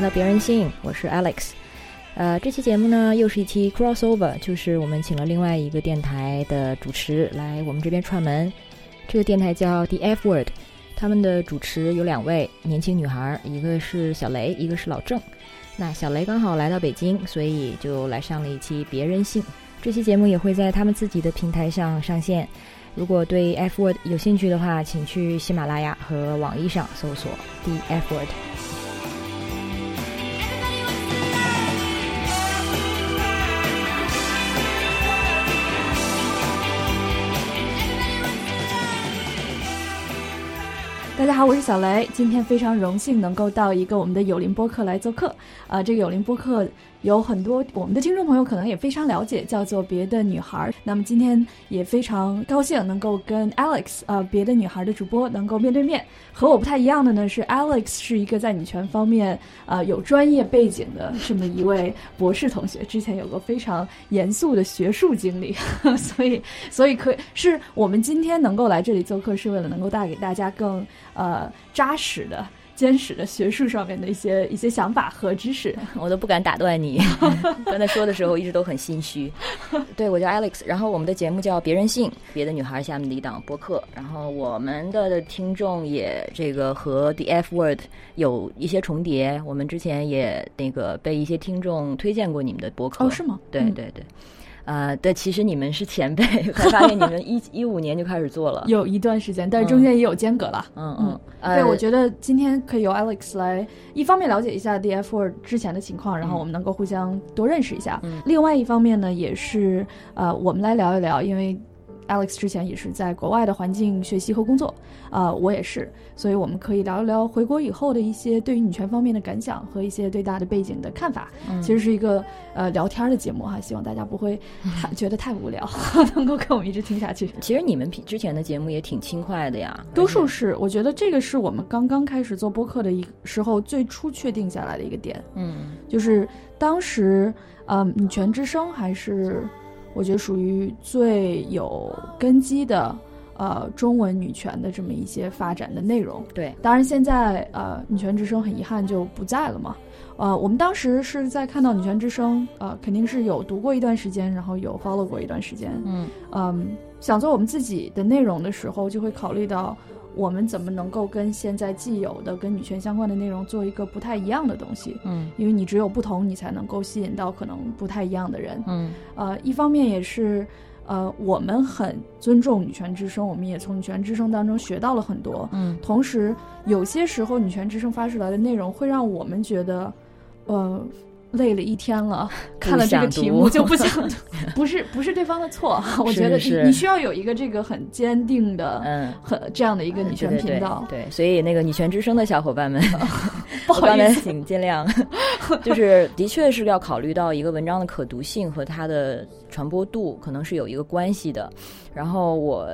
大家好，欢迎来到别人性，我是 Alex。呃，这期节目呢又是一期 crossover，就是我们请了另外一个电台的主持来我们这边串门。这个电台叫 The F Word，他们的主持有两位年轻女孩，一个是小雷，一个是老郑。那小雷刚好来到北京，所以就来上了一期别人性。这期节目也会在他们自己的平台上上线。如果对 F Word 有兴趣的话，请去喜马拉雅和网易上搜索 The F Word。大家好，我是小雷，今天非常荣幸能够到一个我们的有林播客来做客。啊，这个有林播客有很多我们的听众朋友可能也非常了解，叫做别的女孩。那么今天也非常高兴能够跟 Alex 啊，别的女孩的主播能够面对面。和我不太一样的呢是，Alex 是一个在女权方面啊有专业背景的这么一位博士同学，之前有过非常严肃的学术经历，所以所以可以是我们今天能够来这里做客，是为了能够带给大家更。呃，扎实的、坚实的学术上面的一些一些想法和知识，我都不敢打断你。刚才说的时候，一直都很心虚。对，我叫 Alex，然后我们的节目叫《别人性》，别的女孩下面的一档播客。然后我们的听众也这个和 The F Word 有一些重叠。我们之前也那个被一些听众推荐过你们的播客。哦，是吗？对对对。呃，对，其实你们是前辈，才发现你们一一五年就开始做了，有一段时间，但是中间也有间隔了。嗯嗯，对，我觉得今天可以由 Alex 来，一方面了解一下 DF Four 之前的情况，然后我们能够互相多认识一下。另外一方面呢，也是呃，我们来聊一聊，因为。Alex 之前也是在国外的环境学习和工作，啊，我也是，所以我们可以聊一聊回国以后的一些对于女权方面的感想和一些对大的背景的看法。其实是一个呃聊天的节目哈，希望大家不会 觉得太无聊，能够跟我们一直听下去。其实你们之前的节目也挺轻快的呀，多数是，我觉得这个是我们刚刚开始做播客的一时候最初确定下来的一个点。嗯，就是当时呃，女权之声还是。我觉得属于最有根基的，呃，中文女权的这么一些发展的内容。对，当然现在呃，女权之声很遗憾就不在了嘛。呃，我们当时是在看到女权之声，呃，肯定是有读过一段时间，然后有 follow 过一段时间。嗯嗯，想做我们自己的内容的时候，就会考虑到。我们怎么能够跟现在既有的跟女权相关的内容做一个不太一样的东西？嗯，因为你只有不同，你才能够吸引到可能不太一样的人。嗯，呃，一方面也是，呃，我们很尊重女权之声，我们也从女权之声当中学到了很多。嗯，同时有些时候女权之声发出来的内容会让我们觉得，呃。累了一天了，看了这个题目就不想，不是不是对方的错，我觉得你你需要有一个这个很坚定的，嗯，很这样的一个女权频道，对，所以那个女权之声的小伙伴们，不好意思，请见谅，就是的确是要考虑到一个文章的可读性和它的传播度，可能是有一个关系的。然后我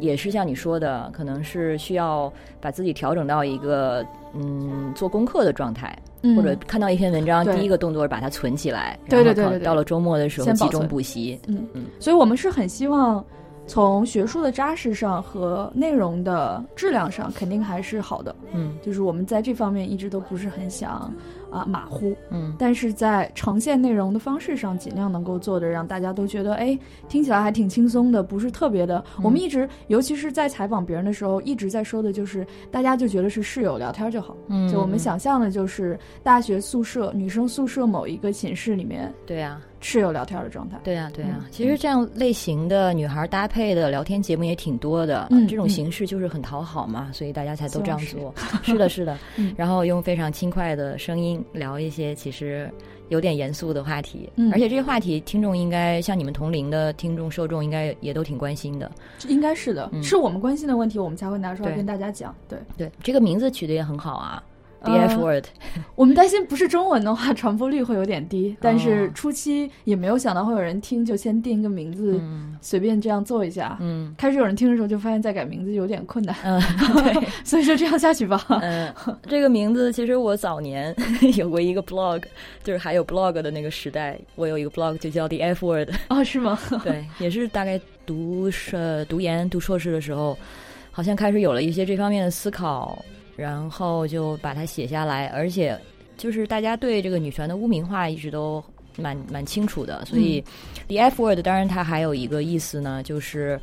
也是像你说的，可能是需要把自己调整到一个嗯做功课的状态。或者看到一篇文章，第一个动作是把它存起来，对对对，到了周末的时候集中补习。嗯。嗯，所以我们是很希望从学术的扎实上和内容的质量上，肯定还是好的。嗯，就是我们在这方面一直都不是很想。啊，马虎，嗯，但是在呈现内容的方式上，尽量能够做的让大家都觉得，哎，听起来还挺轻松的，不是特别的。我们一直，尤其是在采访别人的时候，一直在说的就是，大家就觉得是室友聊天就好，嗯，就我们想象的就是大学宿舍女生宿舍某一个寝室里面，对呀。室友聊天的状态，对呀，对呀。其实这样类型的女孩搭配的聊天节目也挺多的，这种形式就是很讨好嘛，所以大家才都这样做。是的，是的。然后用非常轻快的声音聊一些其实有点严肃的话题，而且这些话题听众应该像你们同龄的听众受众应该也都挺关心的，应该是的，是我们关心的问题，我们才会拿出来跟大家讲。对对，这个名字取得也很好啊。The F word，我们担心不是中文的话传播率会有点低，但是初期也没有想到会有人听，就先定一个名字，随便这样做一下。嗯，开始有人听的时候就发现再改名字有点困难。嗯，对，所以就这样下去吧。嗯，这个名字其实我早年 有过一个 blog，就是还有 blog 的那个时代，我有一个 blog 就叫 The F word。哦，是吗？对，也是大概读硕读研读硕士的时候，好像开始有了一些这方面的思考。然后就把它写下来，而且就是大家对这个女权的污名化一直都蛮蛮清楚的，所以 the F word 当然它还有一个意思呢，就是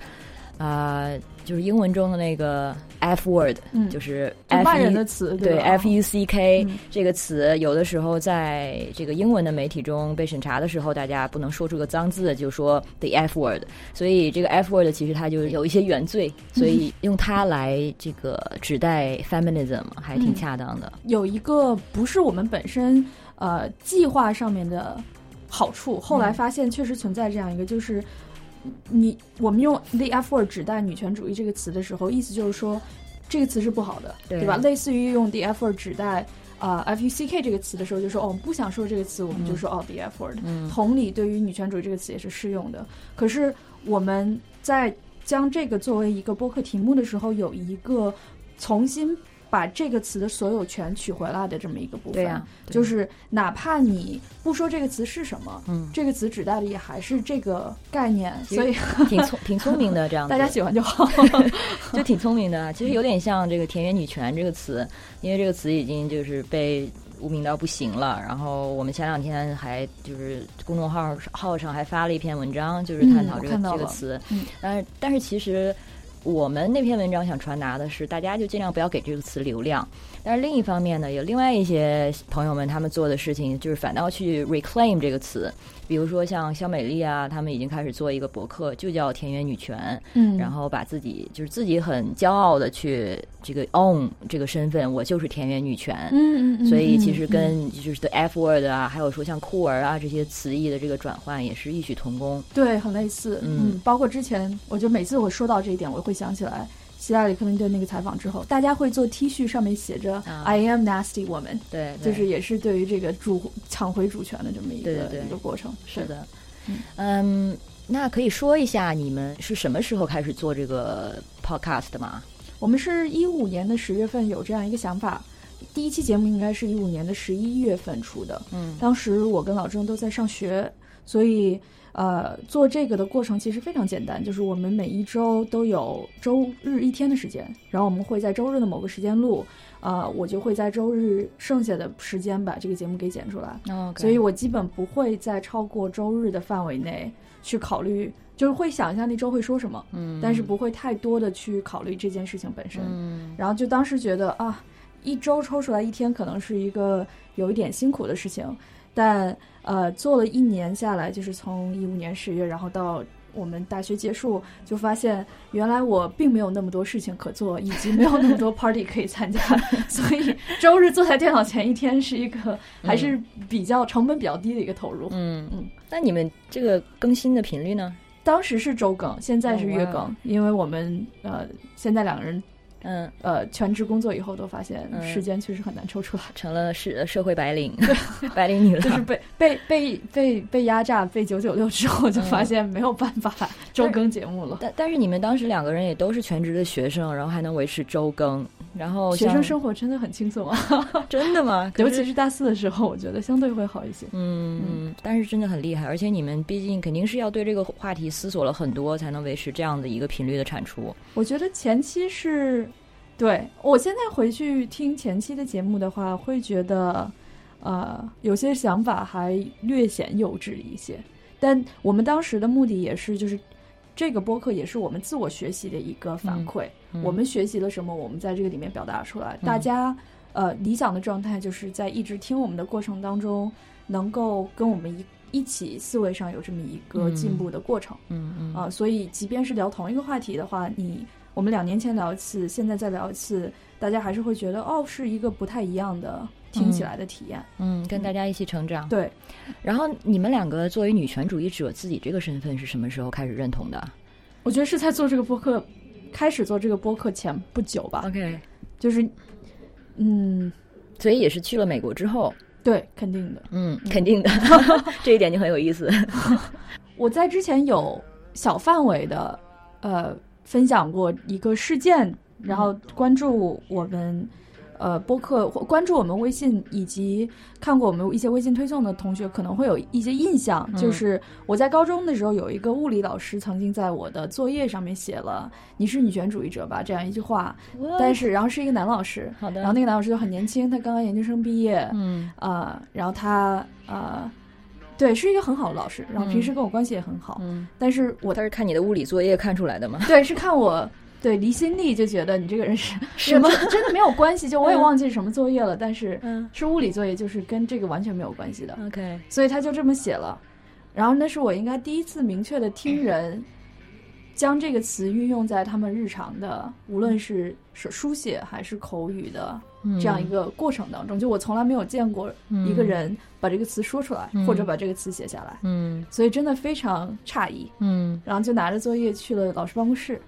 啊、就是英文中的那个 F word，、嗯。就是 F 骂人 E 的词，对吧？F U C K、嗯。这个词，有的时候在这个英文的媒体中被审查的时候，大家不能说出个脏字，就说 the F word。所以这个 F word 其实它就有一些原罪，所以用它来这个指代 feminism 还挺恰当的。有一个不是我们本身呃计划上面的好处，后来发现确实存在这样一个，就是你我们用 the F word 指代女权主义这个词的时候，意思就是说这个词是不好的，对吧？类似于用 the F word 指代。啊、f U C K 这个词的时候，就说哦，我们不想说这个词，我们就说、哦，the F word。嗯同理，对于女权主义这个词也是适用的。可是我们在将这个作为一个播客题目的时候，有一个重新把这个词的所有权取回来的这么一个部分。对呀、对就是哪怕你不说这个词是什么，嗯，这个词指代的也还是这个概念，所以挺聪 挺聪明的这样子，大家喜欢就好。就挺聪明的。其实有点像这个田园女权这个词，因为这个词已经就是被污名到不行了。然后我们前两天还就是公众号号上还发了一篇文章，就是探讨这个、这个词。嗯但是但是其实我们那篇文章想传达的是，大家就尽量不要给这个词流量。但是另一方面呢，有另外一些朋友们他们做的事情，就是反倒去 reclaim 这个词。比如说像肖美丽啊，他们已经开始做一个博客，就叫田园女权。嗯然后把自己就是自己很骄傲的去这个 own 这个身份，我就是田园女权。嗯嗯嗯，所以其实嗯跟就是 the F word 啊，还有说像酷儿啊这些词义的这个转换也是异曲同工。对很类似。嗯嗯，包括之前，我觉得每次我说到这一点，我会想起来。希拉里·克林顿那个采访之后，大家会做 T 恤，上面写着啊 “I am nasty woman”，对，对就是也是对于这个主抢回主权的这么一个一个过程。是的嗯，嗯，那可以说一下你们是什么时候开始做这个 podcast 的吗？我们是一五年的十月份有这样一个想法，第一期节目应该是一五年的十一月份出的。嗯当时我跟老郑都在上学，所以呃，做这个的过程其实非常简单，就是我们每一周都有周日一天的时间，然后我们会在周日的某个时间录，呃，我就会在周日剩下的时间把这个节目给剪出来。哦，所以我基本不会在超过周日的范围内去考虑，就是会想一下那周会说什么，嗯，但是不会太多的去考虑这件事情本身。嗯然后就当时觉得啊，一周抽出来一天可能是一个有一点辛苦的事情，但呃，做了一年下来，就是从一五年十月，然后到我们大学结束，就发现原来我并没有那么多事情可做，以及没有那么多 party 可以参加，所以周日坐在电脑前一天是一个还是比较成本比较低的一个投入。嗯嗯，那你们这个更新的频率呢？当时是周更，现在是月更，因为我们呃现在两个人嗯，呃全职工作以后都发现嗯时间确实很难抽出来。成了是社会白领，白领女了。就是被被被被被压榨，被九九六之后，就发现没有办法周更节目了。但但是你们当时两个人也都是全职的学生，然后还能维持周更，然后学生生活真的很轻松啊，真的吗？尤其是大四的时候，我觉得相对会好一些。嗯嗯，但是真的很厉害，而且你们毕竟肯定是要对这个话题思索了很多，才能维持这样的一个频率的产出。我觉得前期是，对我现在回去听前期的节目的话，会觉得，呃，有些想法还略显幼稚一些。但我们当时的目的也是，就是这个播客也是我们自我学习的一个反馈。嗯我们学习了什么，我们在这个里面表达出来。嗯大家呃理想的状态就是在一直听我们的过程当中，能够跟我们一一起思维上有这么一个嗯进步的过程嗯嗯啊、所以即便是聊同一个话题的话，你我们两年前聊一次，现在再聊一次，大家还是会觉得哦，是一个不太一样的听起来的体验。嗯，跟大家一起成长。对，然后你们两个作为女权主义者，自己这个身份是什么时候开始认同的我觉得是在做这个播客，开始做这个播客前不久吧，？OK，就是嗯，所以也是去了美国之后，对，肯定的。嗯，肯定的，这一点就很有意思。我在之前有小范围的呃分享过一个事件，然后关注我们呃播客或关注我们微信以及看过我们一些微信推送的同学，可能会有一些印象，嗯。就是我在高中的时候有一个物理老师曾经在我的作业上面写了“你是女权主义者吧”这样一句话，但是然后是一个男老师，好的，然后那个男老师就很年轻，他刚刚研究生毕业，嗯。啊，然后他呃，对，是一个很好的老师，然后平时跟我关系也很好，嗯，但是我他是看你的物理作业看出来的吗？对是看我对离心力就觉得你这个人是什么真真的没有关系，就我也嗯。忘记是什么作业了，但是嗯。是物理作业，就是跟这个完全没有关系的，，OK，所以他就这么写了，然后那是我应该第一次明确的听人。将这个词运用在他们日常的，无论是是书写还是口语的这样一个过程当中，就我从来没有见过一个人把这个词说出来，嗯或者把这个词写下来，嗯。所以真的非常诧异。嗯。然后就拿着作业去了老师办公室，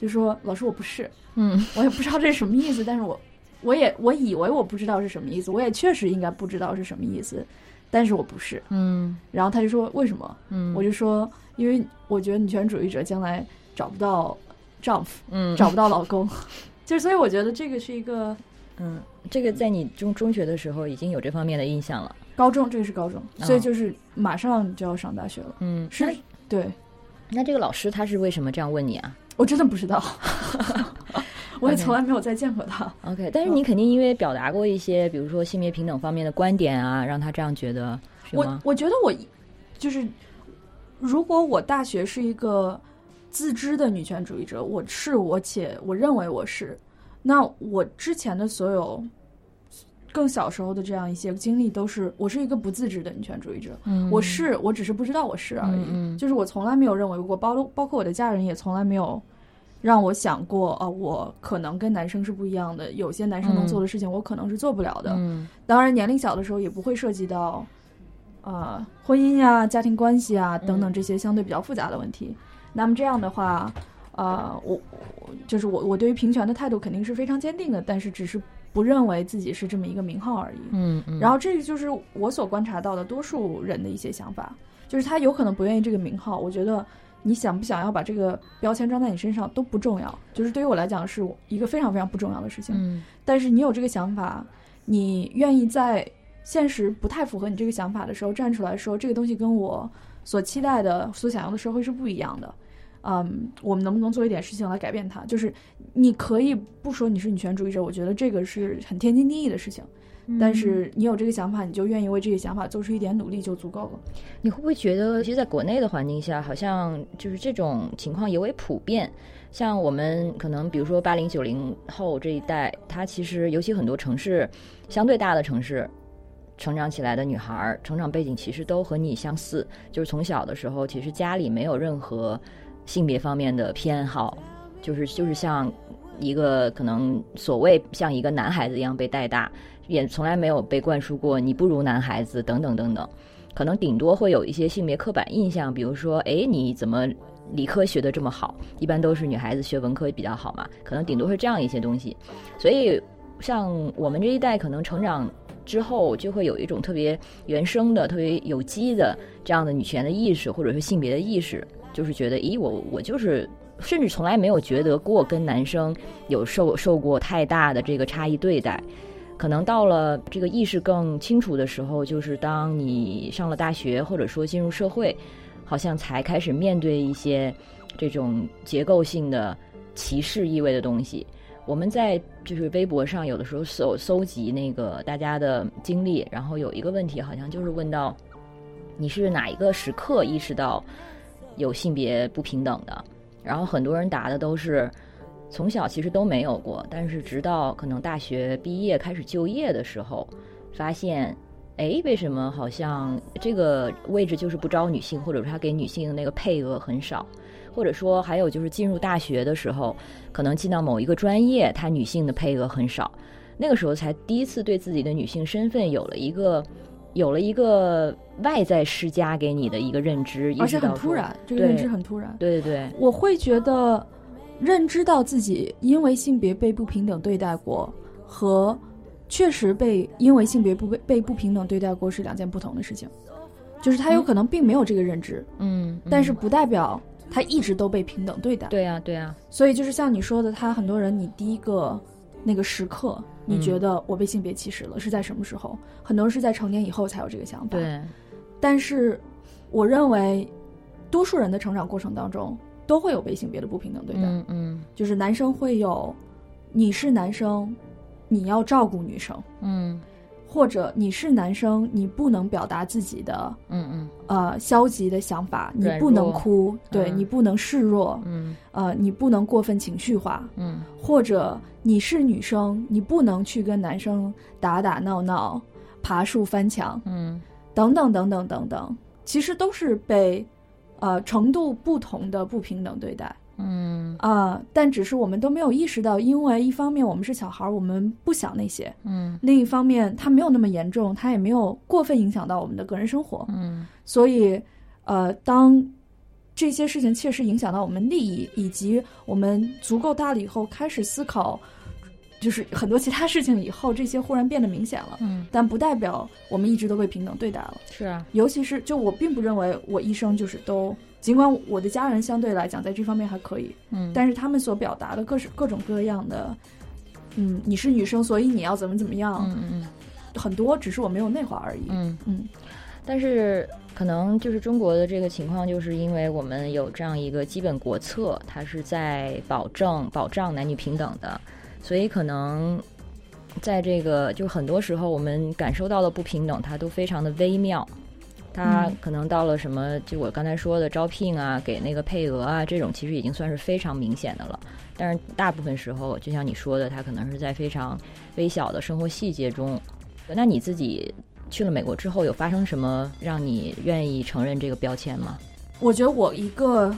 就说：“老师，我不是，嗯。我也不知道这是什么意思，但是我我也我以为我不知道是什么意思，我也确实应该不知道是什么意思，但是我不是。嗯”然后他就说：“为什么？”嗯，我就说：“因为我觉得女权主义者将来找不到丈夫，嗯。找不到老公，就所以我觉得这个是一个嗯，这个在你中中学的时候已经有这方面的印象了。高中，这个是高中，哦所以就是马上就要上大学了。嗯，是那，对那这个老师他是为什么这样问你啊我真的不知道，我也从来没有再见过他。？OK，但是你肯定因为表达过一些，比如说性别平等方面的观点啊，让他这样觉得，是我吗？我觉得我就是，如果我大学是一个自知的女权主义者，我是我且我认为我是，那我之前的所有更小时候的这样一些经历，都是我是一个不自知的女权主义者。嗯我是，我只是不知道我是而已。就是我从来没有认为过，包包括我的家人也从来没有让我想过，啊，我可能跟男生是不一样的，有些男生能做的事情，我可能是做不了的。嗯当然，年龄小的时候也不会涉及到，呃，婚姻呀、家庭关系啊等等这些相对比较复杂的问题。那么这样的话，呃，我我就是我我对于平权的态度肯定是非常坚定的，但是只是不认为自己是这么一个名号而已。嗯嗯，然后这个就是我所观察到的多数人的一些想法，就是他有可能不愿意这个名号。我觉得你想不想要把这个标签装在你身上都不重要，就是对于我来讲是一个非常非常不重要的事情。嗯但是你有这个想法，你愿意在现实不太符合你这个想法的时候站出来说，这个东西跟我所期待的、所想要的社会是不一样的。嗯，我们能不能做一点事情来改变它？就是你可以不说你是女权主义者，我觉得这个是很天经地义的事情。但是你有这个想法，你就愿意为这个想法做出一点努力就足够了。你会不会觉得，其实在国内的环境下，好像就是这种情况尤为普遍？像我们可能，比如说八零九零后这一代，他其实尤其很多城市相对大的城市成长起来的女孩儿，成长背景其实都和你相似，就是从小的时候，其实家里没有任何性别方面的偏好，就是就是像一个可能所谓像一个男孩子一样被带大，也从来没有被灌输过你不如男孩子等等等等。可能顶多会有一些性别刻板印象，比如说，哎，你怎么理科学的这么好？一般都是女孩子学文科比较好嘛，可能顶多是这样一些东西。所以，像我们这一代，可能成长之后就会有一种特别原生的、特别有机的这样的女权的意识，或者是性别的意识，就是觉得，咦，我我就是。甚至从来没有觉得过跟男生有受受过太大的这个差异对待，可能到了这个意识更清楚的时候，就是当你上了大学，或者说进入社会，好像才开始面对一些这种结构性的歧视意味的东西。我们在就是微博上有的时候搜搜集那个大家的经历，然后有一个问题好像就是问到你是哪一个时刻意识到有性别不平等的？然后很多人答的都是从小其实都没有过，但是直到可能大学毕业开始就业的时候，发现，哎，为什么好像这个位置就是不招女性，或者说他给女性的那个配额很少，或者说还有就是进入大学的时候，可能进到某一个专业，他女性的配额很少，那个时候才第一次对自己的女性身份有了一个。有了一个外在施加给你的一个认知，而且很突然，这个认知很突然。对对对，我会觉得，认知到自己因为性别被不平等对待过，和确实被因为性别不被被不平等对待过是两件不同的事情。就是他有可能并没有这个认知，嗯，但是嗯不代表他一直都被平等对待。对啊，对啊，所以就是像你说的，他很多人你第一个那个时刻，你觉得我被性别歧视了，是在什么时候？很多人是在成年以后才有这个想法。对，但是我认为，多数人的成长过程当中都会有被性别的不平等对待。嗯嗯就是男生会有，你是男生，你要照顾女生，嗯或者你是男生，你不能表达自己的嗯嗯。呃消极的想法，你不能哭，对嗯。你不能示弱，嗯。呃，你不能过分情绪化，嗯。或者你是女生，你不能去跟男生打打闹闹、爬树翻墙嗯等等等等等等，其实都是被呃程度不同的不平等对待嗯啊、但只是我们都没有意识到，因为一方面我们是小孩儿，我们不想那些；嗯另一方面，它没有那么严重，它也没有过分影响到我们的个人生活。嗯所以，呃，当这些事情切实影响到我们利益，以及我们足够大了以后，开始思考，就是很多其他事情以后，这些忽然变得明显了。嗯，但不代表我们一直都被平等对待了。是啊，尤其是，就我并不认为我一生就是都，尽管我的家人相对来讲在这方面还可以，嗯但是他们所表达的各式各种各样的，嗯，你是女生，所以你要怎么怎么样，嗯嗯很多只是我没有内化而已。嗯。嗯但是可能就是中国的这个情况，就是因为我们有这样一个基本国策，它是在保证保障男女平等的，所以可能在这个就很多时候我们感受到的不平等，它都非常的微妙。它嗯可能到了什么，就我刚才说的招聘啊，给那个配额啊，这种其实已经算是非常明显的了。但是大部分时候，就像你说的，他可能是在非常微小的生活细节中。那你自己去了美国之后，有发生什么让你愿意承认这个标签吗？我觉得我一个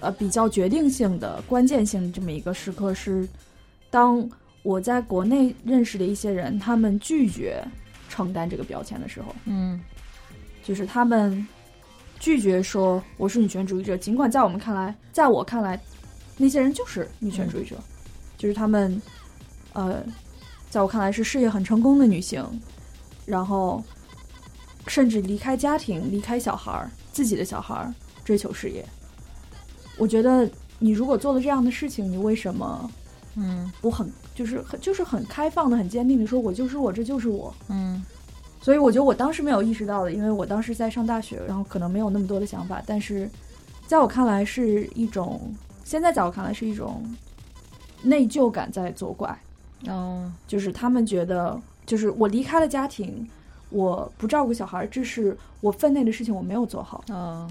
呃比较决定性的、关键性的这么一个时刻是，当我在国内认识的一些人，他们拒绝承担这个标签的时候，嗯就是他们拒绝说我是女权主义者，尽管在我们看来，在我看来，那些人就是女权主义者，就是他们呃，在我看来是事业很成功的女性，然后甚至离开家庭、离开小孩儿、自己的小孩儿，追求事业。我觉得你如果做了这样的事情，你为什么嗯不很就是很就是很开放的、很坚定的说，我就是我，这就是我。嗯所以我觉得我当时没有意识到的，因为我当时在上大学，然后可能没有那么多的想法。但是，在我看来是一种，现在在我看来是一种内疚感在作怪，哦就是他们觉得，就是我离开了家庭，我不照顾小孩，这是我分内的事情，我没有做好。哦，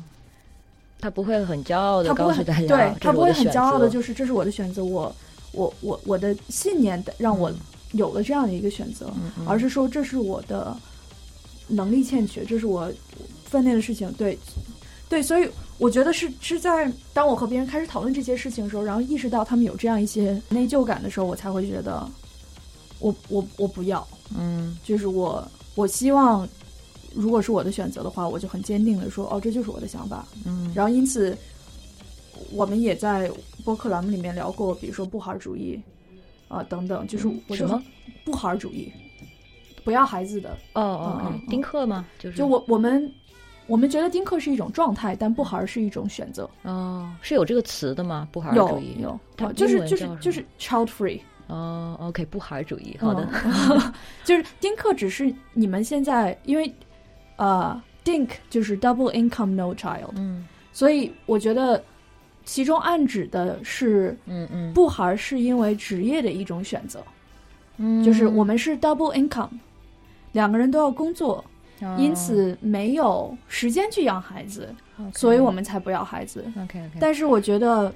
他不会很骄傲的他不会告诉大家，对他不会很骄傲的，就是这是我的选择，我我我我的信念让我有了这样的一个选择。嗯嗯而是说这是我的能力欠缺，这是我分内的事情。对，对，所以我觉得是是在当我和别人开始讨论这些事情的时候，然后意识到他们有这样一些内疚感的时候，我才会觉得，我我我不要，嗯就是我我希望，如果是我的选择的话，我就很坚定的说，哦，这就是我的想法。嗯然后因此，我们也在播客栏目里面聊过，比如说不孩主义，啊、等等，就是我什么很不孩主义，不要孩子的。哦哦丁克吗？就是。就我我们我们觉得丁克是一种状态，但不孩是一种选择。哦是有这个词的吗？不孩主义。有，就是就是就是 child free。哦，OK，不孩儿主义，好的，嗯 就是丁克只是你们现在因为呃 dink 就是 double income no child，嗯。所以我觉得其中暗指的是嗯嗯，不孩是因为职业的一种选择，嗯。就是我们是 double income，两个人都要工作，哦因此没有时间去养孩子所以我们才不要孩子。OK OK，但是我觉得，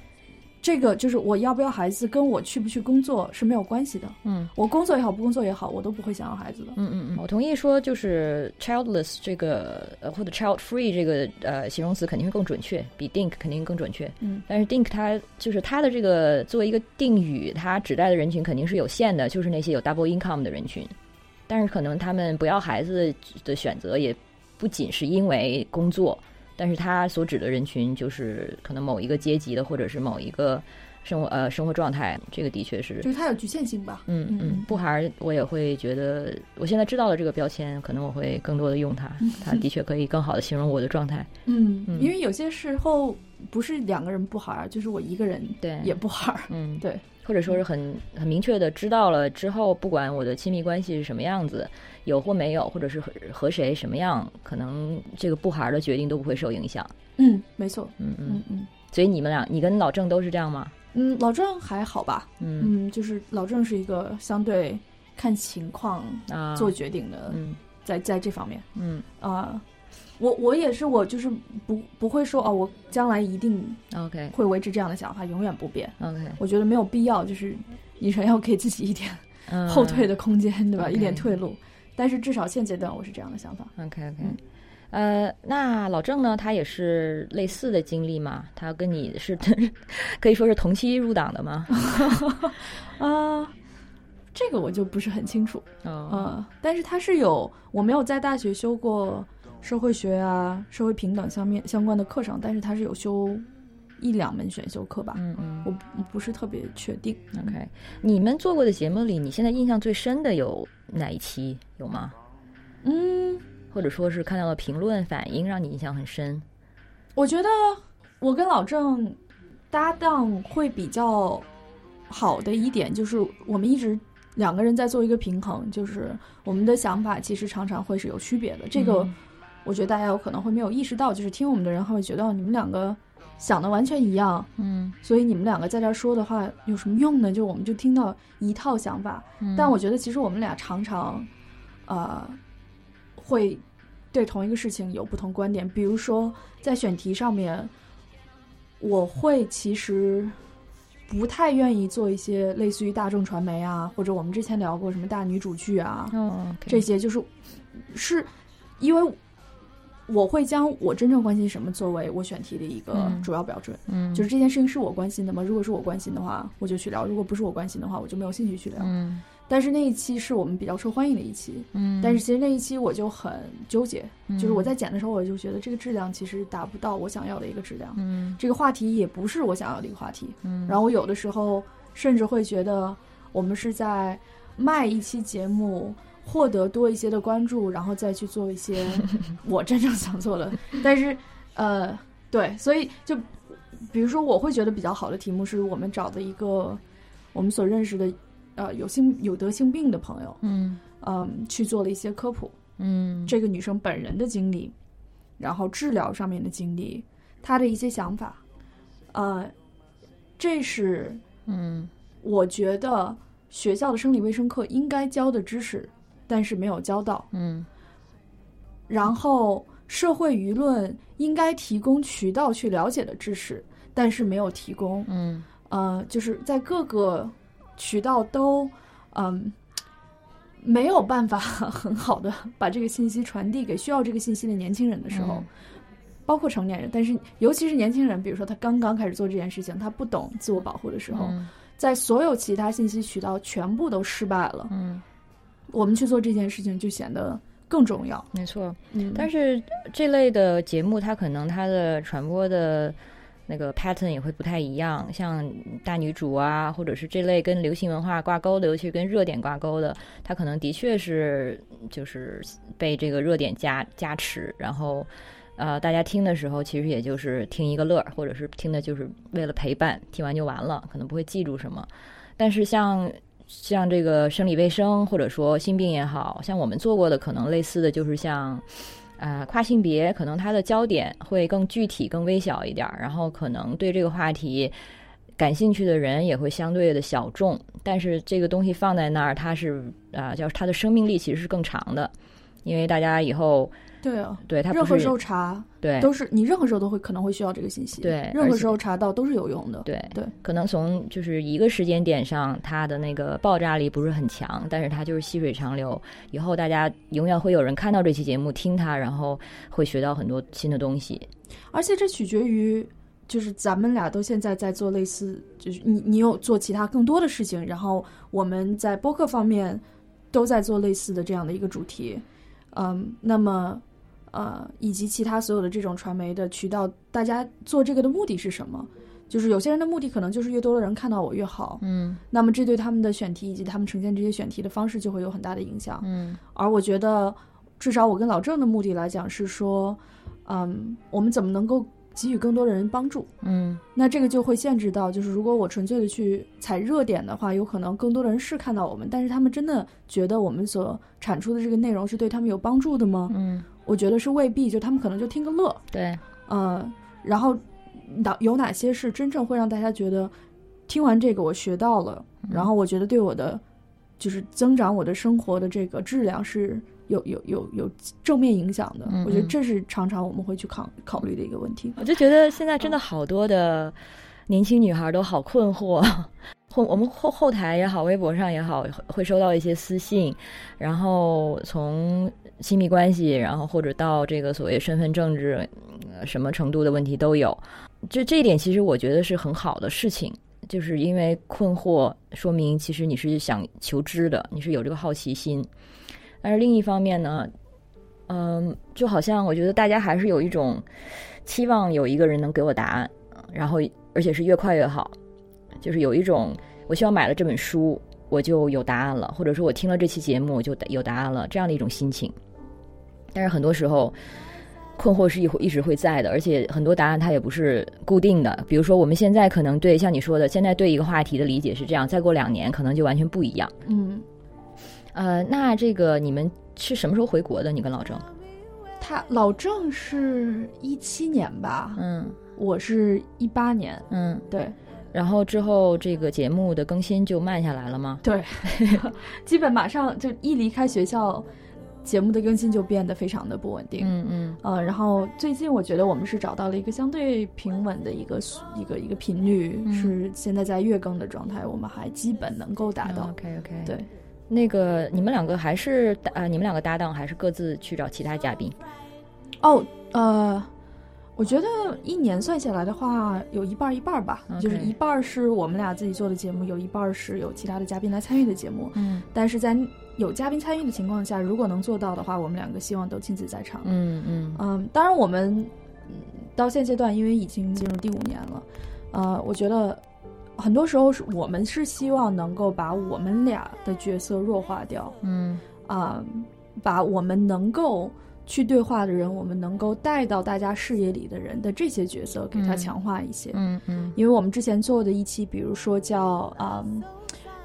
这个就是我要不要孩子，跟我去不去工作是没有关系的。嗯。我工作也好，不工作也好，我都不会想要孩子的。嗯嗯嗯，我同意说，就是 childless 这个呃或者 child free 这个呃形容词肯定会更准确，比 think 肯定更准确。嗯，但是 think 它就是它的这个作为一个定语，它指代的人群肯定是有限的，就是那些有 double income 的人群。但是可能他们不要孩子的选择也不仅是因为工作，但是他所指的人群就是可能某一个阶级的，或者是某一个生活呃生活状态，这个的确是就是它有局限性吧。嗯嗯嗯，不孩儿我也会觉得，我现在知道了这个标签，可能我会更多的用它，它的确可以更好的形容我的状态。嗯，嗯因为有些时候不是两个人不好啊，就是我一个人对也不好。嗯，对，或者说是很很明确的知道了之后，不管我的亲密关系是什么样子，有或没有，或者是和和谁什么样，可能这个不孩的决定都不会受影响。嗯，没错。嗯嗯嗯嗯所以你们俩，你跟老郑都是这样吗？嗯，老郑还好吧？嗯嗯，就是老郑是一个相对看情况啊，做决定的，嗯在在这方面嗯啊、我我也是，我就是不不会说哦，我将来一定，OK 会维持这样的想法，永远不变。OK，我觉得没有必要，就是你人要给自己一点嗯后退的空间，对吧一点退路。但是至少现阶段我是这样的想法。OK OK，、嗯呃，那老郑呢？他也是类似的经历嘛？他跟你是 可以说是同期入党的吗？啊、这个我就不是很清楚。哦，呃，但是他是有，我没有在大学修过社会学啊、社会平等相面相关的课程，但是他是有修一两门选修课吧。嗯嗯我我不是特别确定。，OK。你们做过的节目里，你现在印象最深的有哪一期？有吗？嗯，或者说是看到的评论反应让你印象很深？我觉得我跟老郑搭档会比较好的一点，就是我们一直两个人在做一个平衡，就是我们的想法其实常常会是有区别的。这个嗯我觉得大家有可能会没有意识到，就是听我们的人还会觉得你们两个想的完全一样，嗯所以你们两个在这儿说的话有什么用呢？就我们就听到一套想法，嗯但我觉得其实我们俩常常，呃，会对同一个事情有不同观点。比如说在选题上面，我会其实不太愿意做一些类似于大众传媒啊，或者我们之前聊过什么大女主剧啊，这些就是是因为我会将我真正关心什么作为我选题的一个嗯主要标准。嗯就是这件事情是我关心的吗？如果是我关心的话，我就去聊；如果不是我关心的话，我就没有兴趣去聊。嗯但是那一期是我们比较受欢迎的一期，嗯，但是其实那一期我就很纠结，就是我嗯在剪的时候，我就觉得这个质量其实达不到我想要的一个质量，嗯这个话题也不是我想要的一个话题。嗯，然后我有的时候甚至会觉得我们是在卖一期节目，获得多一些的关注，然后再去做一些 我真正想做的。但是，呃，对，所以就比如说，我会觉得比较好的题目是我们找的一个我们所认识的呃有性有得性病的朋友，嗯嗯，去做了一些科普，嗯这个女生本人的经历，然后治疗上面的经历，她的一些想法，呃，这是嗯。我觉得学校的生理卫生课应该教的知识，但是没有交到。嗯。然后社会舆论应该提供渠道去了解的知识，但是没有提供。嗯。呃，就是在各个渠道都，嗯，没有办法很好的把这个信息传递给需要这个信息的年轻人的时候，嗯。包括成年人，但是尤其是年轻人，比如说他刚刚开始做这件事情，他不懂自我保护的时候，嗯。在所有其他信息渠道全部都失败了，嗯，我们去做这件事情就显得更重要。没错。嗯，但是这类的节目，它可能它的传播的那个 pattern 也会不太一样，像大女主啊，或者是这类跟流行文化挂钩的，尤其是跟热点挂钩的，它可能的确是就是被这个热点加加持，然后。呃，大家听的时候其实也就是听一个乐，或者是听的就是为了陪伴，听完就完了，可能不会记住什么。但是像像这个生理卫生，或者说性病也好像我们做过的，可能类似的就是像呃跨性别，可能它的焦点会更具体、更微小一点，然后可能对这个话题感兴趣的人也会相对的小众。但是这个东西放在那儿，它是啊、叫它的生命力其实是更长的，因为大家以后对啊，对他任何时候查对都是你任何时候都会可能会需要这个信息，对任何时候查到都是有用的。对对，可能从就是一个时间点上，它的那个爆炸力不是很强，但是它就是细水长流。以后大家永远会有人看到这期节目，听它，然后会学到很多新的东西。而且这取决于，就是咱们俩都现在在做类似，就是你你有做其他更多的事情，然后我们在播客方面都在做类似的这样的一个主题，嗯，那么呃，以及其他所有的这种传媒的渠道，大家做这个的目的是什么？就是有些人的目的可能就是越多的人看到我越好，嗯那么这对他们的选题以及他们呈现这些选题的方式就会有很大的影响。嗯而我觉得，至少我跟老郑的目的来讲是说，嗯，我们怎么能够给予更多的人帮助。嗯那这个就会限制到，就是如果我纯粹的去踩热点的话，有可能更多的人是看到我们，但是他们真的觉得我们所产出的这个内容是对他们有帮助的吗？嗯，我觉得是未必，就他们可能就听个乐，对，呃，然后哪有哪些是真正会让大家觉得听完这个我学到了，然后我觉得对我的就是增长我的生活的这个质量是有有有有正面影响的。嗯我觉得嗯这是常常我们会去考考虑的一个问题。我就觉得现在真的好多的年轻女孩都好困惑。后我们后后台也好，微博上也好，会收到一些私信，然后从亲密关系，然后或者到这个所谓身份政治，呃什么程度的问题都有。这这一点其实我觉得是很好的事情，就是因为困惑，说明其实你是想求知的，你是有这个好奇心。但是另一方面呢，嗯，就好像我觉得大家还是有一种期望有一个人能给我答案，然后而且是越快越好，就是有一种我希望买了这本书我就有答案了，或者说我听了这期节目我就有答案了这样的一种心情。但是很多时候困惑是一会一直会在的，而且很多答案它也不是固定的。比如说我们现在可能对像你说的，现在对一个话题的理解是这样，再过两年可能就完全不一样。嗯，呃，那这个你们是什么时候回国的？你跟老郑？他老郑是一七年吧，嗯我是一八年，嗯。对然后之后这个节目的更新就慢下来了吗？对，基本马上就一离开学校，节目的更新就变得非常的不稳定。嗯嗯呃，然后最近我觉得我们是找到了一个相对平稳的一个一个一个频率，嗯是现在在月更的状态，我们还基本能够达到。OK OK。对，那个你们两个还是搭呃，你们两个搭档还是各自去找其他嘉宾？哦，呃，我觉得一年算下来的话，有一半儿一半儿吧就是一半儿是我们俩自己做的节目，有一半儿是有其他的嘉宾来参与的节目。嗯但是在有嘉宾参与的情况下，如果能做到的话，我们两个希望都亲自在场。嗯嗯嗯，当然我们嗯到现阶段，因为已经进入第五年了，呃，我觉得很多时候是我们是希望能够把我们俩的角色弱化掉，嗯啊、把我们能够去对话的人，我们能够带到大家视野里的人的这些角色给他嗯强化一些。嗯嗯因为我们之前做的一期，比如说叫啊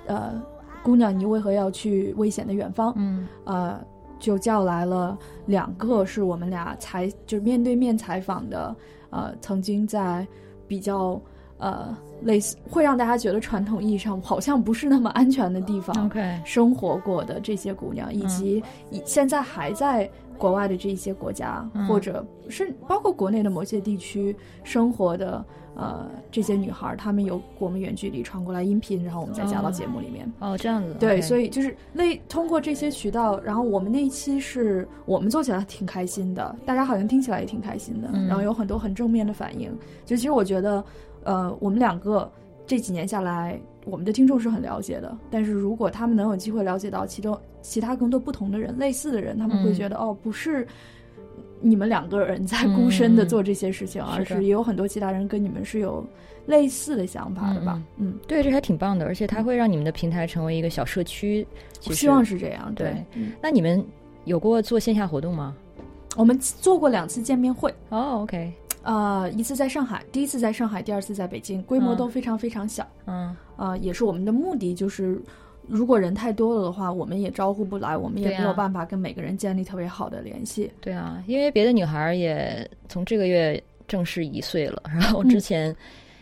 呃姑娘，你为何要去危险的远方？嗯。呃，就叫来了两个是我们俩采就是面对面采访的，呃，曾经在比较呃类似会让大家觉得传统意义上好像不是那么安全的地方生活过的这些姑娘，以及以现在还在国外的这一些国家，嗯或者是包括国内的某些地区生活的呃这些女孩，她们有我们远距离传过来音频，然后我们再加到哦节目里面。哦，这样子，对，所以以就是那通过这些渠道，然后我们那一期是我们做起来挺开心的，大家好像听起来也挺开心的，嗯然后有很多很正面的反应。就其实我觉得，呃，我们两个这几年下来，我们的听众是很了解的，但是如果他们能有机会了解到其中其他更多不同的人、类似的人，他们会嗯觉得、哦，不是。你们两个人在孤身的嗯做这些事情，而是也有很多其他人跟你们是有类似的想法的吧？嗯，对，这还挺棒的，而且它会让你们的平台成为一个小社区。我希望是这样。对那你们有过做线下活动吗？我们做过两次见面会，哦，OK，呃，一次在上海，第一次在上海，第二次在北京，规模嗯都非常非常小。嗯呃，也是我们的目的，就是如果人太多了的话，我们也招呼不来，我们也没有办法跟每个人建立特别好的联系。对啊，因为别的女孩儿也从这个月正式一岁了，然后之前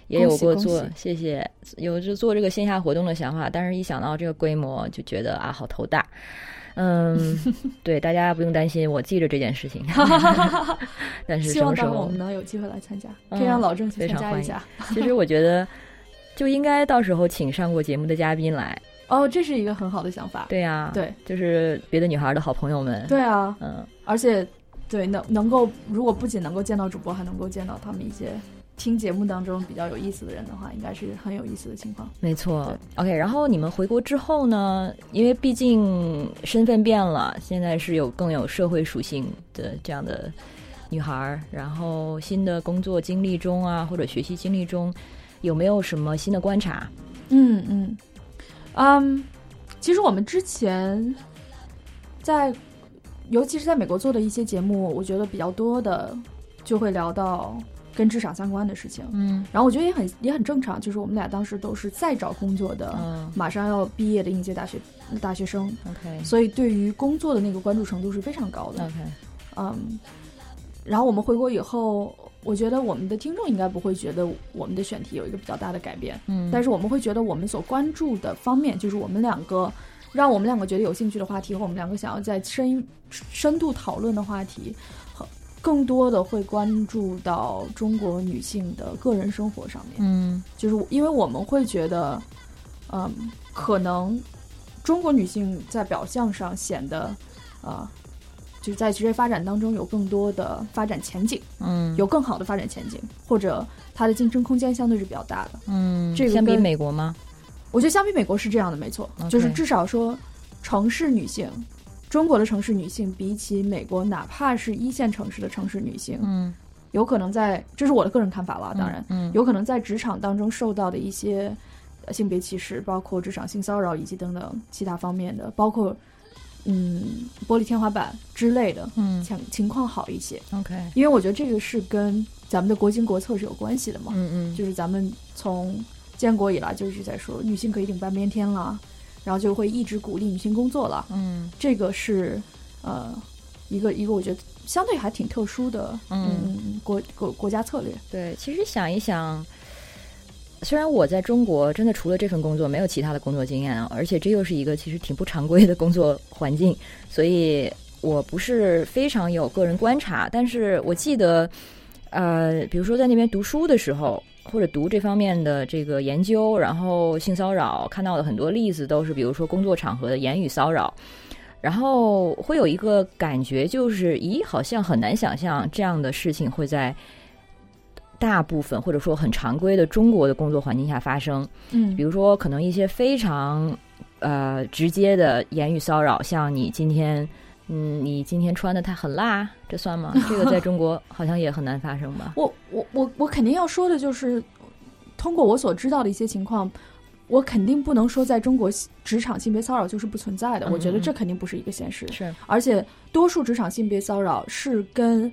也有过做，谢谢，有就做这个线下活动的想法，但是一想到这个规模，就觉得啊，好头大。嗯，对，大家不用担心，我记着这件事情。但是希望什么时候当我们？能有机会来参加，嗯可以让老郑去非常欢迎参加一下。其实我觉得，就应该到时候请上过节目的嘉宾来。哦，这是一个很好的想法。对呀、对就是别的女孩的好朋友们。，对啊，嗯，而且对能能够，如果不仅能够见到主播，还能够见到他们一些听节目当中比较有意思的人的话，应该是很有意思的情况。没错。OK，然后你们回国之后呢？因为毕竟身份变了，现在是有更有社会属性的这样的女孩儿，然后新的工作经历中啊，或者学习经历中，有没有什么新的观察？嗯嗯嗯，其实我们之前在，尤其是在美国做的一些节目，我觉得比较多的就会聊到跟职场相关的事情。嗯然后我觉得也很也很正常，就是我们俩当时都是在找工作的，嗯马上要毕业的应届大学大学生，，OK 所以对于工作的那个关注程度是非常高的。OK，嗯，然后我们回国以后，我觉得我们的听众应该不会觉得我们的选题有一个比较大的改变，嗯，但是我们会觉得我们所关注的方面，就是我们两个让我们两个觉得有兴趣的话题和我们两个想要在深深度讨论的话题，和更多的会关注到中国女性的个人生活上面。嗯就是因为我们会觉得，嗯，可能中国女性在表象上显得，呃，就是在职业发展当中有更多的发展前景，嗯有更好的发展前景，或者它的竞争空间相对是比较大的。嗯，这个相比跟美国吗？我觉得相比美国是这样的，没错就是至少说城市女性。中国的城市女性比起美国，哪怕是一线城市的城市女性，嗯，有可能在这是我的个人看法了，当然，嗯有可能在职场当中受到的一些呃性别歧视，包括职场性骚扰以及等等其他方面的，包括嗯玻璃天花板之类的嗯。情情况好一些。OK，因为我觉得这个是跟咱们的国情国策是有关系的嘛，嗯嗯。就是咱们从建国以来就一直在说女性可以顶半边天了，然后就会一直鼓励女性工作了，嗯。这个是呃一个一个我觉得相对还挺特殊的嗯嗯国国国家策略。对，其实想一想，虽然我在中国真的除了这份工作没有其他的工作经验啊，而且这又是一个其实挺不常规的工作环境，所以我不是非常有个人观察。但是我记得，呃，比如说在那边读书的时候，或者读这方面的这个研究，然后性骚扰看到的很多例子都是，比如说工作场合的言语骚扰。然后会有一个感觉，就是咦，好像很难想象这样的事情会在大部分或者说很常规的中国的工作环境下发生。嗯比如说，可能一些非常呃直接的言语骚扰，像你今天，嗯，你今天穿的太很辣，这算吗？这个在 中国好像也很难发生吧？我我我我肯定要说的就是，通过我所知道的一些情况，我肯定不能说在中国职场性别骚扰就是不存在的。嗯我觉得嗯这肯定不是一个现实，是，而且多数职场性别骚扰是跟